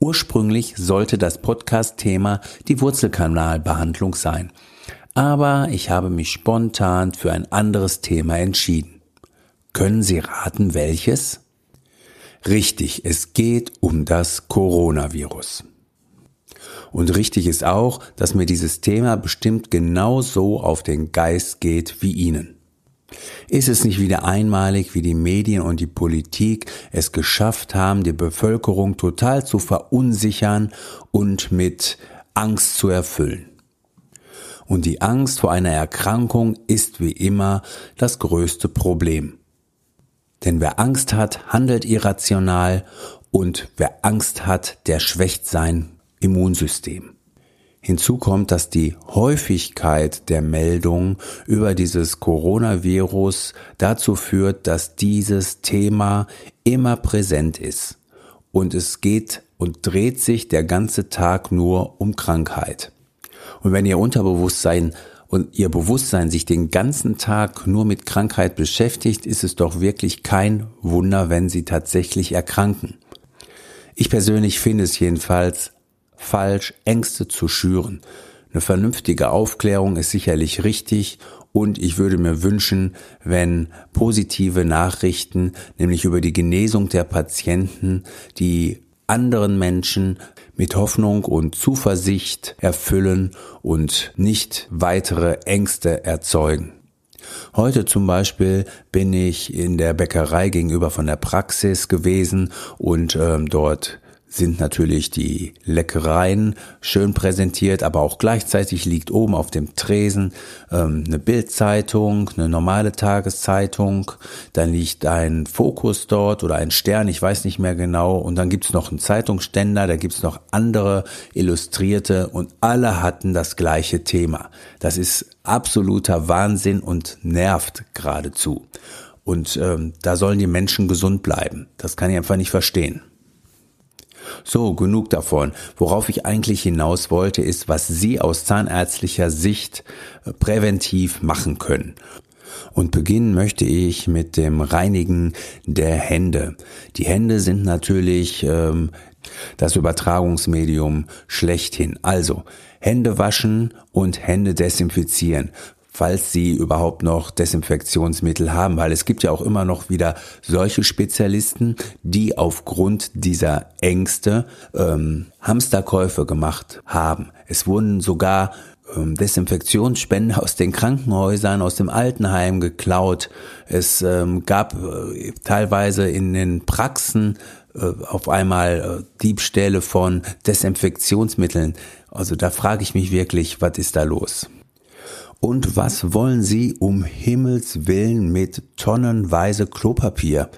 Ursprünglich sollte das Podcast-Thema die Wurzelkanalbehandlung sein. Aber ich habe mich spontan für ein anderes Thema entschieden. Können Sie raten, welches? Richtig, es geht um das Coronavirus. Und richtig ist auch, dass mir dieses Thema bestimmt genauso auf den Geist geht wie Ihnen. Ist es nicht wieder einmalig, wie die Medien und die Politik es geschafft haben, die Bevölkerung total zu verunsichern und mit Angst zu erfüllen? Und die Angst vor einer Erkrankung ist wie immer das größte Problem. Denn wer Angst hat, handelt irrational und wer Angst hat, der schwächt sein Immunsystem. Hinzu kommt, dass die Häufigkeit der Meldungen über dieses Coronavirus dazu führt, dass dieses Thema immer präsent ist. Und es geht und dreht sich der ganze Tag nur um Krankheit. Und wenn Ihr Unterbewusstsein und Ihr Bewusstsein sich den ganzen Tag nur mit Krankheit beschäftigt, ist es doch wirklich kein Wunder, wenn Sie tatsächlich erkranken. Ich persönlich finde es jedenfalls falsch, Ängste zu schüren. Eine vernünftige Aufklärung ist sicherlich richtig und ich würde mir wünschen, wenn positive Nachrichten, nämlich über die Genesung der Patienten, die anderen Menschen mit Hoffnung und Zuversicht erfüllen und nicht weitere Ängste erzeugen. Heute zum Beispiel bin ich in der Bäckerei gegenüber von der Praxis gewesen und ähm, dort sind natürlich die Leckereien schön präsentiert, aber auch gleichzeitig liegt oben auf dem Tresen ähm, eine Bildzeitung, eine normale Tageszeitung, dann liegt ein Fokus dort oder ein Stern, ich weiß nicht mehr genau, und dann gibt's noch einen Zeitungsständer, da gibt's noch andere Illustrierte und alle hatten das gleiche Thema. Das ist absoluter Wahnsinn und nervt geradezu. Und ähm, da sollen die Menschen gesund bleiben. Das kann ich einfach nicht verstehen. So, genug davon. Worauf ich eigentlich hinaus wollte, ist, was Sie aus zahnärztlicher Sicht äh, präventiv machen können. Und beginnen möchte ich mit dem Reinigen der Hände. Die Hände sind natürlich ähm, das Übertragungsmedium schlechthin. Also Hände waschen und Hände desinfizieren falls sie überhaupt noch Desinfektionsmittel haben, weil es gibt ja auch immer noch wieder solche Spezialisten, die aufgrund dieser Ängste ähm, Hamsterkäufe gemacht haben. Es wurden sogar ähm, Desinfektionsspender aus den Krankenhäusern, aus dem Altenheim geklaut. Es ähm, gab äh, teilweise in den Praxen äh, auf einmal äh, Diebstähle von Desinfektionsmitteln. Also da frage ich mich wirklich, was ist da los? Und was wollen Sie um Himmels willen mit tonnenweise Klopapier?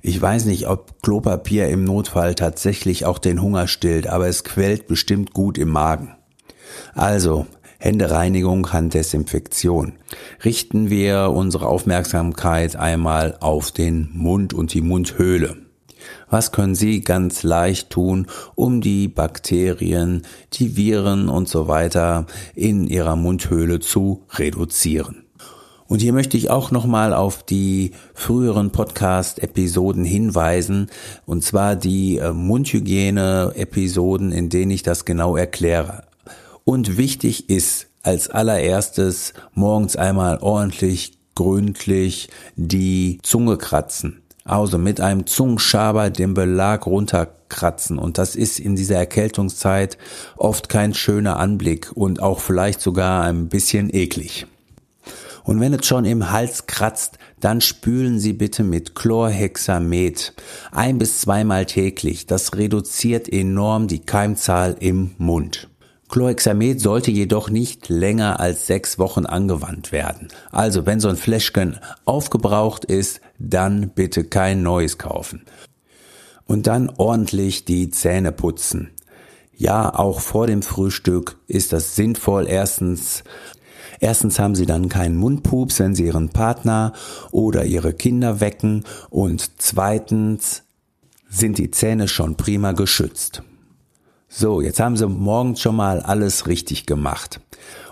Ich weiß nicht, ob Klopapier im Notfall tatsächlich auch den Hunger stillt, aber es quält bestimmt gut im Magen. Also, Händereinigung, Handdesinfektion. Richten wir unsere Aufmerksamkeit einmal auf den Mund und die Mundhöhle. Was können Sie ganz leicht tun, um die Bakterien, die Viren und so weiter in Ihrer Mundhöhle zu reduzieren? Und hier möchte ich auch nochmal auf die früheren Podcast-Episoden hinweisen, und zwar die äh, Mundhygiene-Episoden, in denen ich das genau erkläre. Und wichtig ist als allererstes morgens einmal ordentlich gründlich die Zunge kratzen. Also mit einem Zungenschaber den Belag runterkratzen. Und das ist in dieser Erkältungszeit oft kein schöner Anblick und auch vielleicht sogar ein bisschen eklig. Und wenn es schon im Hals kratzt, dann spülen Sie bitte mit Chlorhexamet ein bis zweimal täglich. Das reduziert enorm die Keimzahl im Mund. Chlorhexamet sollte jedoch nicht länger als sechs Wochen angewandt werden. Also wenn so ein Fläschchen aufgebraucht ist, dann bitte kein neues kaufen. Und dann ordentlich die Zähne putzen. Ja, auch vor dem Frühstück ist das sinnvoll. Erstens, Erstens haben sie dann keinen Mundpups, wenn sie ihren Partner oder ihre Kinder wecken und zweitens sind die Zähne schon prima geschützt. So, jetzt haben sie morgens schon mal alles richtig gemacht.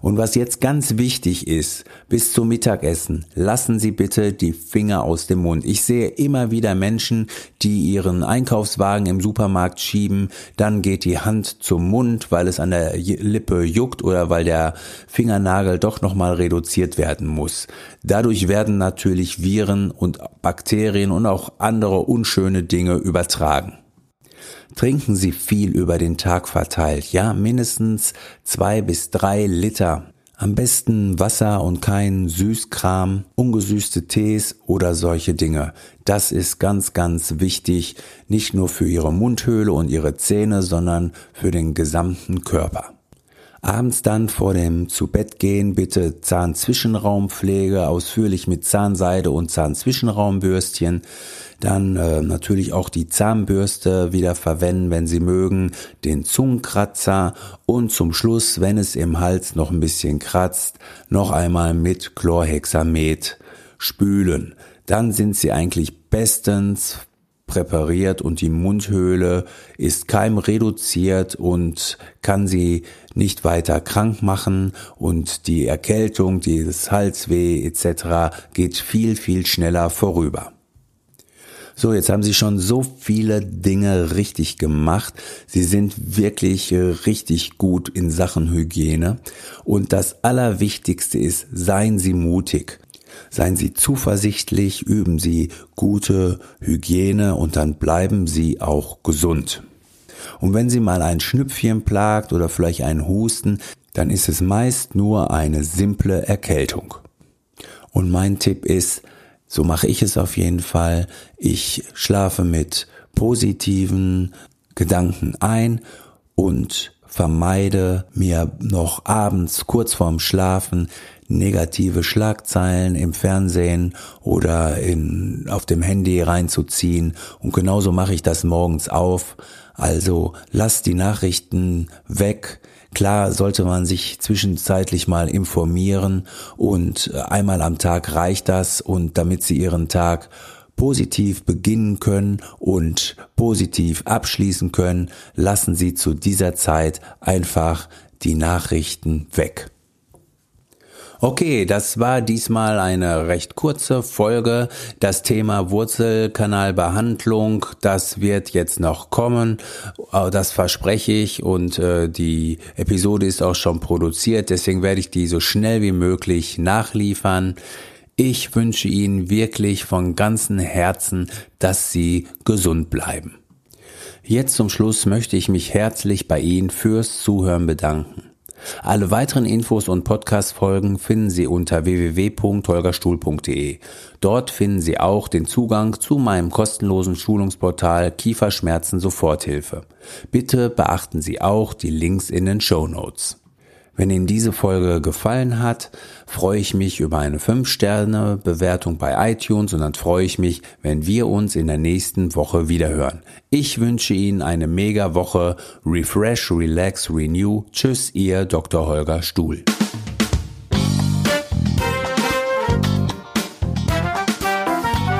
Und was jetzt ganz wichtig ist, bis zum Mittagessen, lassen Sie bitte die Finger aus dem Mund. Ich sehe immer wieder Menschen, die ihren Einkaufswagen im Supermarkt schieben, dann geht die Hand zum Mund, weil es an der Lippe juckt oder weil der Fingernagel doch nochmal reduziert werden muss. Dadurch werden natürlich Viren und Bakterien und auch andere unschöne Dinge übertragen. Trinken Sie viel über den Tag verteilt, ja, mindestens zwei bis drei Liter. Am besten Wasser und kein Süßkram, ungesüßte Tees oder solche Dinge. Das ist ganz, ganz wichtig, nicht nur für Ihre Mundhöhle und Ihre Zähne, sondern für den gesamten Körper. Abends dann vor dem zu Bett gehen bitte Zahnzwischenraumpflege ausführlich mit Zahnseide und Zahnzwischenraumbürstchen. Dann äh, natürlich auch die Zahnbürste wieder verwenden, wenn Sie mögen, den Zungenkratzer und zum Schluss, wenn es im Hals noch ein bisschen kratzt, noch einmal mit Chlorhexamet spülen. Dann sind Sie eigentlich bestens präpariert und die Mundhöhle ist keimreduziert und kann sie nicht weiter krank machen und die Erkältung, dieses Halsweh etc. geht viel, viel schneller vorüber. So, jetzt haben Sie schon so viele Dinge richtig gemacht. Sie sind wirklich äh, richtig gut in Sachen Hygiene. Und das Allerwichtigste ist, seien Sie mutig. Seien Sie zuversichtlich, üben Sie gute Hygiene und dann bleiben Sie auch gesund. Und wenn Sie mal ein Schnüpfchen plagt oder vielleicht einen Husten, dann ist es meist nur eine simple Erkältung. Und mein Tipp ist, so mache ich es auf jeden Fall, ich schlafe mit positiven Gedanken ein und vermeide mir noch abends kurz vorm Schlafen negative Schlagzeilen im Fernsehen oder in, auf dem Handy reinzuziehen. Und genauso mache ich das morgens auf. Also lasst die Nachrichten weg. Klar sollte man sich zwischenzeitlich mal informieren und einmal am Tag reicht das und damit Sie Ihren Tag positiv beginnen können und positiv abschließen können, lassen Sie zu dieser Zeit einfach die Nachrichten weg. Okay, das war diesmal eine recht kurze Folge. Das Thema Wurzelkanalbehandlung, das wird jetzt noch kommen. Äh, das verspreche ich und äh, die Episode ist auch schon produziert. Deswegen werde ich die so schnell wie möglich nachliefern. Ich wünsche Ihnen wirklich von ganzem Herzen, dass Sie gesund bleiben. Jetzt zum Schluss möchte ich mich herzlich bei Ihnen fürs Zuhören bedanken. Alle weiteren Infos und Podcast-Folgen finden Sie unter www.holgerstuhl.de. Dort finden Sie auch den Zugang zu meinem kostenlosen Schulungsportal Kieferschmerzen Soforthilfe. Bitte beachten Sie auch die Links in den Show Notes. Wenn Ihnen diese Folge gefallen hat, freue ich mich über eine 5-Sterne-Bewertung bei iTunes und dann freue ich mich, wenn wir uns in der nächsten Woche wiederhören. Ich wünsche Ihnen eine mega Woche. Refresh, Relax, Renew. Tschüss, Ihr Dr. Holger Stuhl.